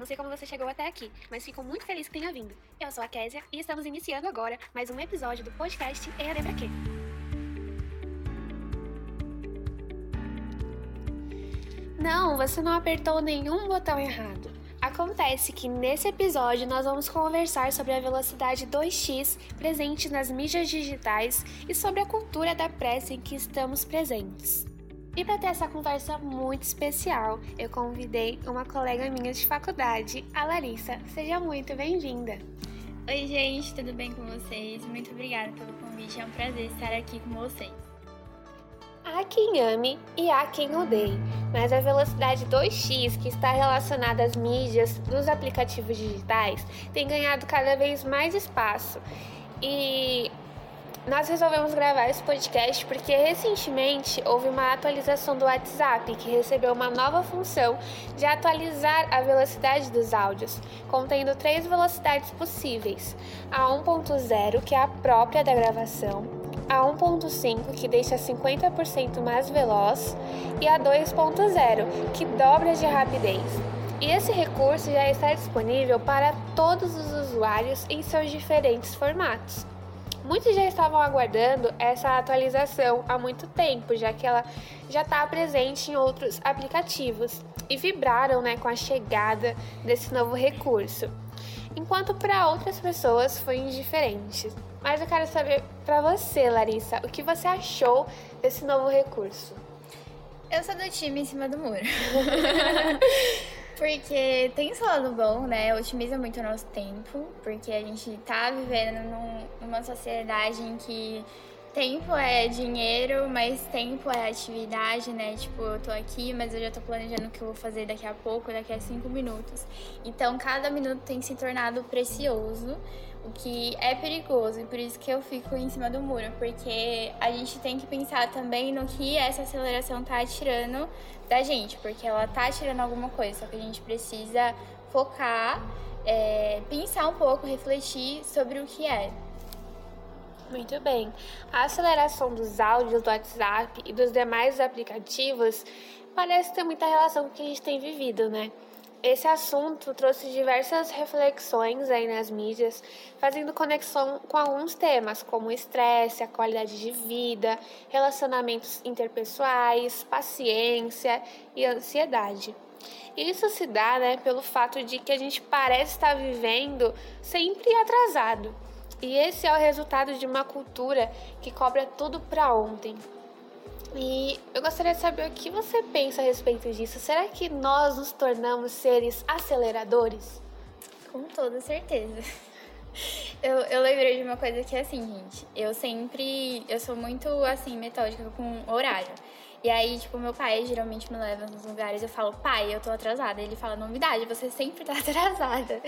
Não sei como você chegou até aqui, mas fico muito feliz que tenha vindo. Eu sou a Késia e estamos iniciando agora mais um episódio do podcast EAD Pra Quê? Não, você não apertou nenhum botão errado. Acontece que nesse episódio nós vamos conversar sobre a velocidade 2x presente nas mídias digitais e sobre a cultura da pressa em que estamos presentes. E para ter essa conversa muito especial, eu convidei uma colega minha de faculdade, a Larissa. Seja muito bem-vinda. Oi, gente, tudo bem com vocês? Muito obrigada pelo convite, é um prazer estar aqui com vocês. Há quem ame e há quem odeie, mas a velocidade 2x que está relacionada às mídias dos aplicativos digitais tem ganhado cada vez mais espaço. E nós resolvemos gravar esse podcast porque recentemente houve uma atualização do WhatsApp que recebeu uma nova função de atualizar a velocidade dos áudios, contendo três velocidades possíveis: a 1.0, que é a própria da gravação, a 1.5, que deixa 50% mais veloz, e a 2.0, que dobra de rapidez. E esse recurso já está disponível para todos os usuários em seus diferentes formatos. Muitos já estavam aguardando essa atualização há muito tempo, já que ela já está presente em outros aplicativos e vibraram né, com a chegada desse novo recurso enquanto para outras pessoas foi indiferente. Mas eu quero saber para você, Larissa, o que você achou desse novo recurso? Eu sou do time em cima do muro. porque tem seu lado bom, né? Otimiza muito o nosso tempo, porque a gente tá vivendo num, numa sociedade em que tempo é dinheiro, mas tempo é atividade, né? Tipo, eu tô aqui, mas eu já tô planejando o que eu vou fazer daqui a pouco, daqui a cinco minutos. Então, cada minuto tem se tornado precioso, o que é perigoso, e por isso que eu fico em cima do muro, porque a gente tem que pensar também no que essa aceleração tá tirando da gente, porque ela tá tirando alguma coisa, só que a gente precisa focar, é, pensar um pouco, refletir sobre o que é. Muito bem. A aceleração dos áudios do WhatsApp e dos demais aplicativos parece ter muita relação com o que a gente tem vivido, né? Esse assunto trouxe diversas reflexões aí nas mídias, fazendo conexão com alguns temas, como estresse, a qualidade de vida, relacionamentos interpessoais, paciência e ansiedade. Isso se dá né, pelo fato de que a gente parece estar vivendo sempre atrasado. E esse é o resultado de uma cultura que cobra tudo para ontem. E eu gostaria de saber o que você pensa a respeito disso. Será que nós nos tornamos seres aceleradores? Com toda certeza. Eu, eu lembrei de uma coisa que é assim, gente. Eu sempre. Eu sou muito, assim, metódica com horário. E aí, tipo, meu pai geralmente me leva nos lugares, eu falo, pai, eu tô atrasada. Ele fala, novidade, você sempre tá atrasada.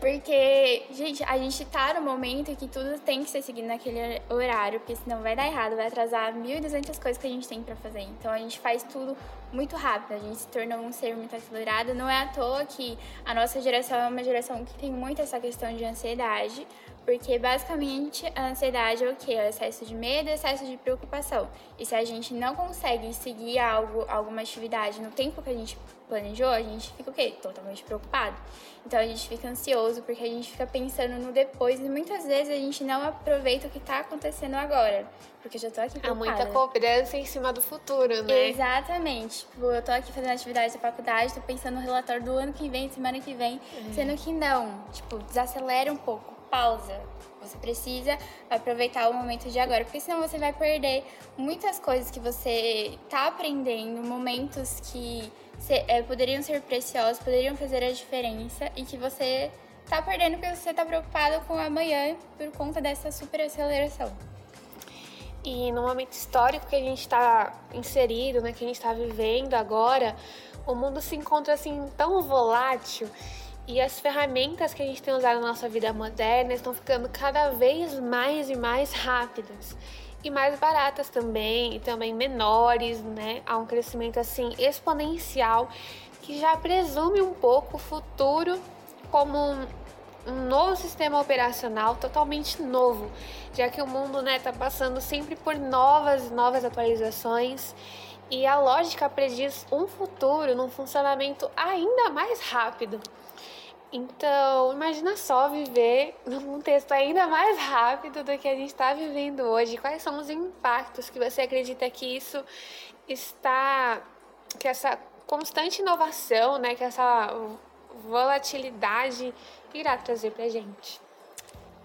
Porque, gente, a gente tá no momento que tudo tem que ser seguido naquele horário, porque senão vai dar errado, vai atrasar 1.200 coisas que a gente tem para fazer. Então a gente faz tudo muito rápido, a gente se tornou um ser muito acelerado. Não é à toa que a nossa geração é uma geração que tem muito essa questão de ansiedade, porque basicamente a ansiedade é o que? É o excesso de medo, excesso de preocupação. E se a gente não consegue seguir algo, alguma atividade no tempo que a gente planejou, a gente fica o quê? Totalmente preocupado. Então a gente fica ansioso porque a gente fica pensando no depois e muitas vezes a gente não aproveita o que está acontecendo agora. Porque eu já tô aqui preocupada. Há muita cobrança em cima do futuro, né? Exatamente. Tipo, eu tô aqui fazendo atividade da faculdade, tô pensando no relatório do ano que vem, semana que vem, uhum. sendo que não. Tipo, desacelera um pouco pausa. Você precisa aproveitar o momento de agora, porque senão você vai perder muitas coisas que você tá aprendendo, momentos que é, poderiam ser preciosos, poderiam fazer a diferença e que você tá perdendo porque você tá preocupado com amanhã por conta dessa super aceleração. E no momento histórico que a gente está inserido, né, que a gente está vivendo agora, o mundo se encontra assim tão volátil e as ferramentas que a gente tem usado na nossa vida moderna estão ficando cada vez mais e mais rápidas e mais baratas também, e também menores, né? Há um crescimento assim exponencial que já presume um pouco o futuro como um, um novo sistema operacional totalmente novo, já que o mundo, né, tá passando sempre por novas, novas atualizações E a lógica prediz um futuro num funcionamento ainda mais rápido. Então, imagina só viver num contexto ainda mais rápido do que a gente está vivendo hoje. Quais são os impactos que você acredita que isso está, que essa constante inovação, né, que essa volatilidade irá trazer para gente?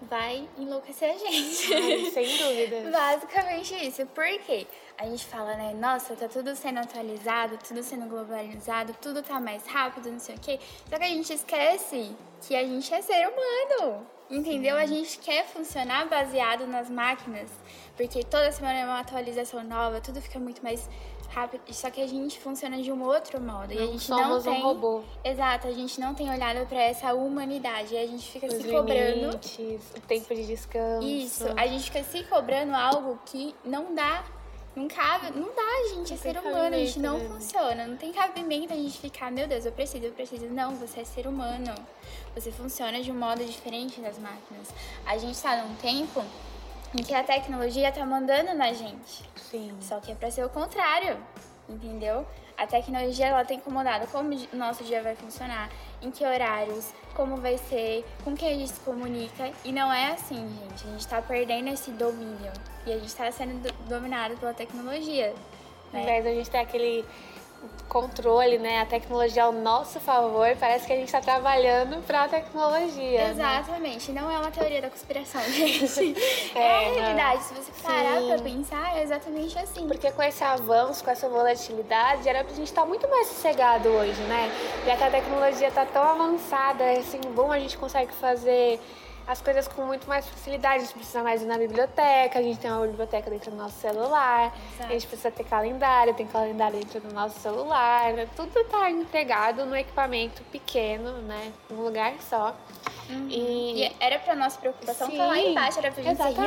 vai enlouquecer a gente. Ai, sem dúvida. Basicamente isso. Por quê? A gente fala, né? Nossa, tá tudo sendo atualizado, tudo sendo globalizado, tudo tá mais rápido, não sei o quê. Só que a gente esquece que a gente é ser humano. Entendeu? A gente quer funcionar baseado nas máquinas, porque toda semana é uma atualização nova, tudo fica muito mais rápido. Só que a gente funciona de um outro modo. Não e a gente somos não tem. um robô. Exato, a gente não tem olhado para essa humanidade. E a gente fica Os se cobrando. limites, o tempo de descanso. Isso, a gente fica se cobrando algo que não dá. Não cabe, não dá, gente, é Não tem ser humano, a gente não né? funciona. Não tem cabimento a gente ficar, meu Deus, eu preciso, eu preciso. Não, você é ser humano. Você funciona de um modo diferente das máquinas. A gente tá num tempo em que a tecnologia tá mandando na gente. Sim. Só que é pra ser o contrário, entendeu? A tecnologia ela tem incomodado como o nosso dia vai funcionar, em que horários, como vai ser, com quem a gente se comunica. E não é assim, gente. A gente tá perdendo esse domínio. E a gente tá sendo do- dominado pela tecnologia. Ao Né? invés da gente ter aquele controle, né, a tecnologia ao nosso favor, parece que a gente está trabalhando para a tecnologia. né? Exatamente, não é uma teoria da conspiração, gente. É, é, a não. realidade. Se você parar pra pensar, é exatamente assim. Porque com esse avanço, com essa volatilidade, era pra gente estar muito mais sossegado hoje, né? Já que a tecnologia tá tão avançada, assim, bom, a gente consegue fazer as coisas com muito mais facilidade. A gente precisa mais ir na biblioteca, a gente tem uma biblioteca dentro do nosso celular, Exato. a gente precisa ter calendário, tem calendário dentro do nosso celular, né? tudo tá entregado num equipamento pequeno, né? Num lugar só. E E, era pra nossa preocupação tá lá Sim, embaixo, era pra gente ser relax.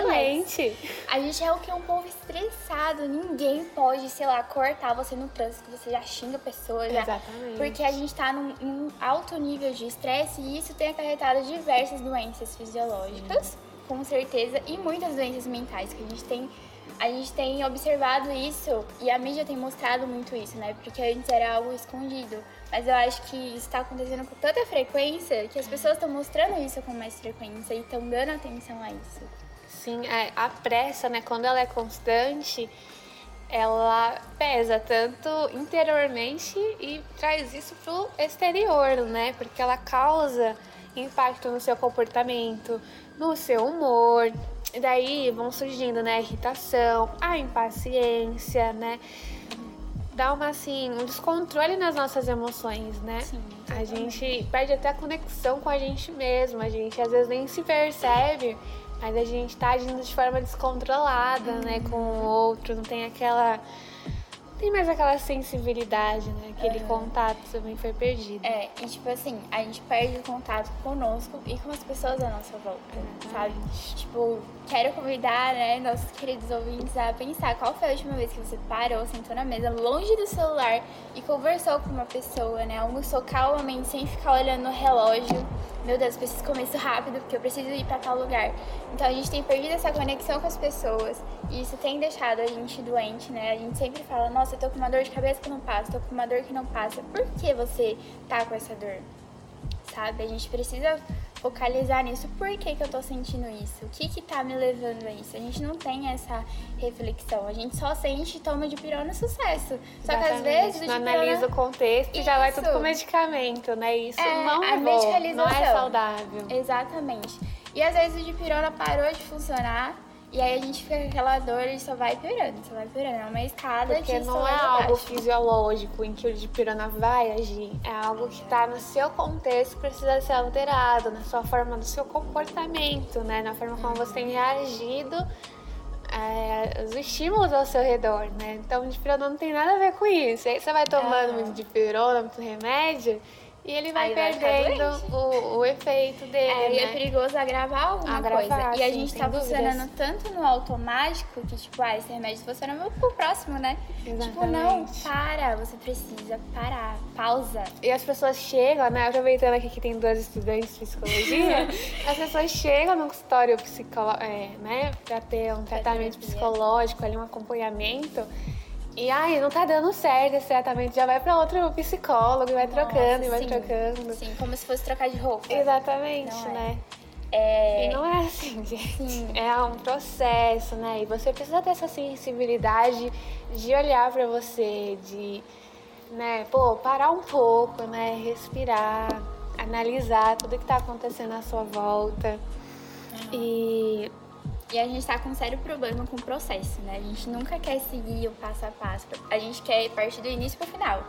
exatamente. A gente é o que? Um povo estressado. Ninguém pode, sei lá, cortar você no trânsito, que você já xinga a pessoa. Já. Exatamente. Porque a gente tá num, num alto nível de estresse e isso tem acarretado diversas doenças fisiológicas, com certeza, e muitas doenças mentais que a gente tem. A gente tem observado isso e a mídia tem mostrado muito isso, né? Porque antes era algo escondido. Mas eu acho que isso tá acontecendo com tanta frequência que as pessoas estão mostrando isso com mais frequência e estão dando atenção a isso. Sim, é, a pressa, né, quando ela é constante, ela pesa tanto interiormente e traz isso pro exterior, né? Porque ela causa impacto no seu comportamento, no seu humor. E daí vão surgindo, né, a irritação, a impaciência, né? Dá uma assim, um descontrole nas nossas emoções, né? Sim, A gente perde até a conexão com a gente mesmo, a gente às vezes nem se percebe, mas a gente tá agindo de forma descontrolada, né, com o outro, não tem aquela. Tem mais aquela sensibilidade, né? Aquele contato também foi perdido. É, e tipo assim, a gente perde o contato conosco e com as pessoas à nossa volta, sabe? Tipo, quero convidar, né, nossos queridos ouvintes a pensar qual foi a última vez que você parou, sentou na mesa, longe do celular e conversou com uma pessoa, né? Almoçou calmamente, sem ficar olhando no relógio. Meu Deus, preciso comer isso rápido porque eu preciso ir pra tal lugar. Então a gente tem perdido essa conexão com as pessoas e isso tem deixado a gente doente, né? A gente sempre fala, nossa, eu tô com uma dor de cabeça que não passa, tô com uma dor que não passa. Por que você tá com essa dor? Sabe? A gente precisa focalizar nisso. Por que, que eu tô sentindo isso? O que que tá me levando a isso? A gente não tem essa reflexão. A gente só sente e toma de pirona sucesso. Só que às vezes não de analisa o contexto e já vai tudo com medicamento, né? Isso É, não a é bom, não é medicalização. saudável. Exatamente. E às vezes o de pirona parou de funcionar e aí a gente fica com aquela dor e só vai piorando, só vai piorando. É uma escada Porque de não é algo fisiológico em que o dipirona vai agir. É algo que está no seu contexto precisa ser alterado, na sua forma, no seu comportamento, né? Na forma como você tem reagido é, os estímulos ao seu redor, né? Então o dipirona não tem nada a ver com isso. Aí você vai tomando Aham. muito dipirona, muito remédio, e ele vai perdendo o, o efeito dele, É, e é né? perigoso agravar alguma Agravar, coisa. E a sim, gente tá dúvidas. funcionando tanto no automático que, tipo, ah, esse remédio funciona vamos pro próximo, né? Tipo, não, Exatamente. para, você precisa parar, pausa. E as pessoas chegam, né? Aproveitando aqui que tem duas estudantes de psicologia, as pessoas chegam no consultório psicológico, é, né? Pra ter um tratamento psicológico, ali, um acompanhamento. E aí, não tá dando certo esse tratamento, já vai pra outro psicólogo e vai Nossa, trocando e vai sim. trocando. Sim, como se fosse trocar de roupa. Exatamente, Não é. né? É, E não é assim, gente. Sim. É um processo, né? E você precisa ter essa sensibilidade de olhar pra você, de, né, pô, parar um pouco, né? Respirar, analisar tudo que tá acontecendo à sua volta. E E a gente tá com um sério problema com o processo, né? A gente nunca quer seguir o passo a passo. A gente quer partir do início pro final.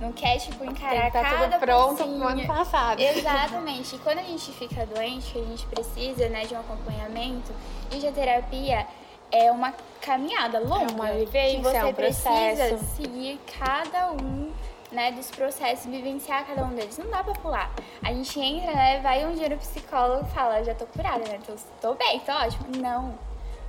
Não quer, tipo, tem encarar que estar cada tudo pronto pro ano passado. Exatamente. E quando a gente fica doente, a gente precisa, né, de um acompanhamento. E a terapia é uma caminhada longa. É uma vivência, que você é um precisa processo. seguir cada um, né, dos processos, vivenciar cada um deles. Não dá pra pular. A gente entra, né, vai um dia no psicólogo e fala, já tô curada, né? Tô, tô bem, tô ótimo. Não.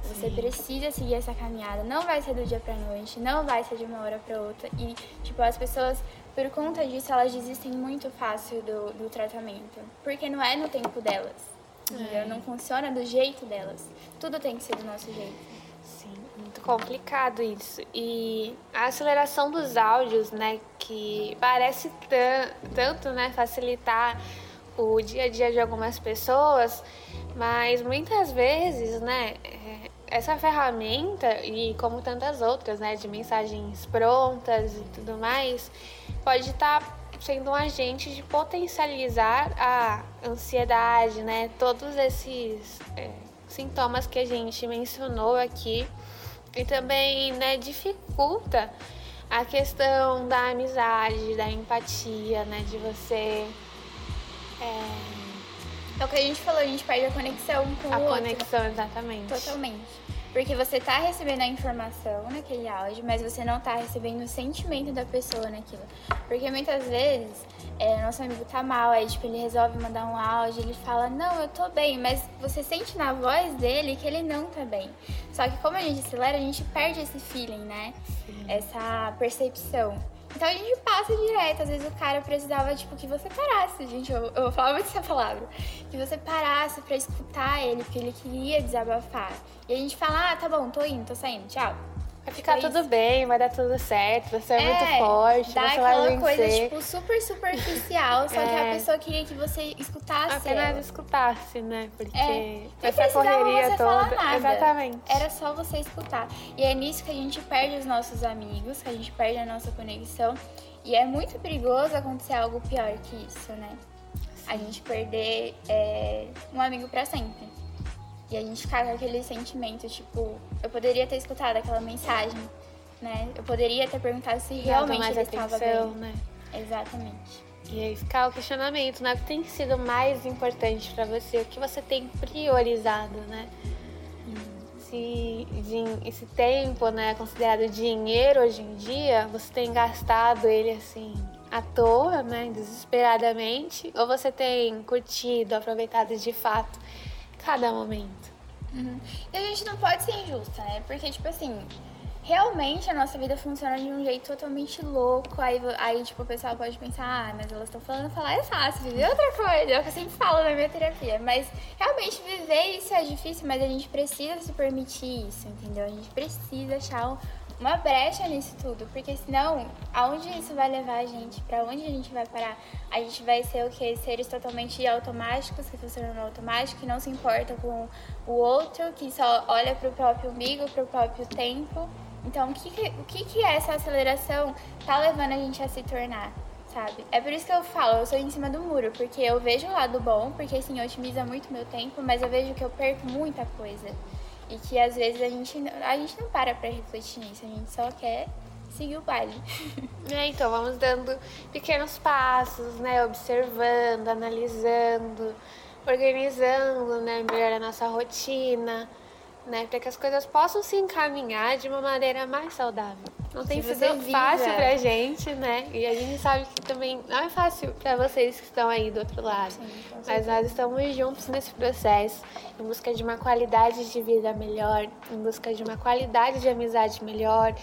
Você precisa seguir essa caminhada. Não vai ser do dia pra noite, não vai ser de uma hora pra outra. E, tipo, as pessoas, por conta disso, elas desistem muito fácil do, do tratamento. Porque não é no tempo delas. É. Não funciona do jeito delas. Tudo tem que ser do nosso jeito. Muito complicado isso. E a aceleração dos áudios, né, que parece tan- tanto, né, facilitar o dia a dia de algumas pessoas, mas muitas vezes, né, é, essa ferramenta e como tantas outras, né, de mensagens prontas e tudo mais, pode estar sendo um agente de potencializar a ansiedade, né, todos esses é, sintomas que a gente mencionou aqui e também, né, dificulta a questão da amizade, da empatia, né, de você é, É o que a gente falou, a gente perde a conexão com a o outro. conexão exatamente. Totalmente. Porque você tá recebendo a informação naquele áudio, mas você não tá recebendo o sentimento da pessoa naquilo. Porque muitas vezes, é, nosso amigo tá mal, aí tipo, ele resolve mandar um áudio, ele fala, não, eu tô bem, mas você sente na voz dele que ele não tá bem. Só que como a gente acelera, a gente perde esse feeling, né? Essa percepção. Então a gente passa direto, às vezes o cara precisava, tipo, que você parasse, gente, eu, eu falar muito essa palavra. Que você parasse pra escutar ele, porque ele queria desabafar. E a gente fala, ah, tá bom, tô indo, tô saindo, tchau. Vai ficar Tipo tudo isso. bem, vai dar tudo certo, você é, muito forte, dá você vai aquela vencer. coisa, tipo, super superficial, só que a É. pessoa queria que você escutasse Apenas ela. escutasse, né? Porque É, essa correria você toda. Exatamente. Era só você escutar. E é nisso que a gente perde os nossos amigos, que a gente perde a nossa conexão. E é muito perigoso acontecer algo pior que isso, né? A gente perder é, um amigo pra sempre. E a gente ficar com aquele sentimento, tipo, eu poderia ter escutado aquela mensagem, né? Eu poderia ter perguntado se realmente mais ele estava atenção, bem. né? Exatamente. E aí ficar o questionamento, né? O que tem sido mais importante pra você? O que você tem priorizado, né? Se esse tempo, né, é considerado dinheiro hoje em dia, você tem gastado ele assim à toa, né, desesperadamente, ou você tem curtido, aproveitado de fato cada momento? Uhum. E a gente não pode ser injusta, né? Porque, tipo assim, realmente a nossa vida funciona de um jeito totalmente louco. Aí, aí tipo, o pessoal pode pensar, ah, mas elas estão falando falar é fácil, viver outra coisa. É o que eu sempre falo na minha terapia. Mas realmente viver isso é difícil, mas a gente precisa se permitir isso, entendeu? A gente precisa achar um- uma brecha nisso tudo, porque senão, aonde isso vai levar a gente? Pra onde a gente vai parar? A gente vai ser o quê? Seres totalmente automáticos, que funcionam automático, que não se importa com o outro, que só olha pro próprio umbigo, pro próprio tempo. Então, o que, que- o que, que essa aceleração tá levando a gente a se tornar? Sabe? É por isso que eu falo, eu sou em cima do muro, porque eu vejo o lado bom, porque assim, otimiza muito meu tempo, mas eu vejo que eu perco muita coisa. E que às vezes a gente, não- a gente não para pra refletir nisso, a gente só quer seguir o baile. É, então vamos dando pequenos passos, né? Observando, analisando, organizando, né? Melhor a nossa rotina, né? Para que as coisas possam se encaminhar de uma maneira mais saudável. Não tem sido fácil pra gente, né? E a gente sabe que também não é fácil pra vocês que estão aí do outro lado. Sim, Mas nós estamos juntos nesse processo, em busca de uma qualidade de vida melhor, em busca de uma qualidade de amizade melhor,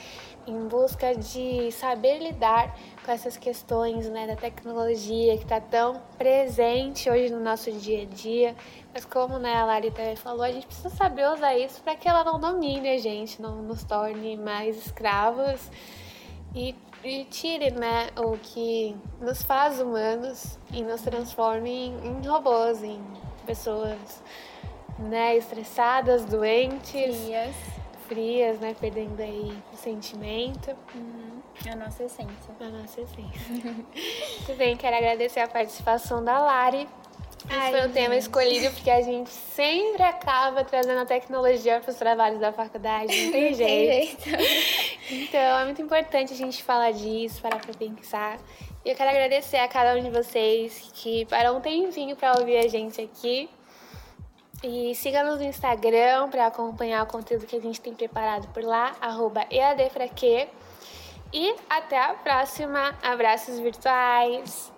em busca de saber lidar com essas questões né, da tecnologia que está tão presente hoje no nosso dia a dia. Mas como né, a Lari também falou, a gente precisa saber usar isso para que ela não domine a gente, não nos torne mais escravos e, e tire né, o que nos faz humanos e nos transforme em, em robôs, em pessoas né, estressadas, doentes. Frias. Frias, né? Perdendo aí o sentimento. Uhum. A nossa essência. A nossa essência. Muito bem, quero agradecer a participação da Lari. Esse Ai, foi o tema escolhido porque a gente sempre acaba trazendo a tecnologia para os trabalhos da faculdade, não tem jeito. Tem jeito. Então, é muito importante a gente falar disso, parar para pensar. E eu quero agradecer a cada um de vocês que parou um tempinho para ouvir a gente aqui. E siga-nos no Instagram para acompanhar o conteúdo que a gente tem preparado por lá, arroba EADFraquê. E até a próxima. Abraços virtuais!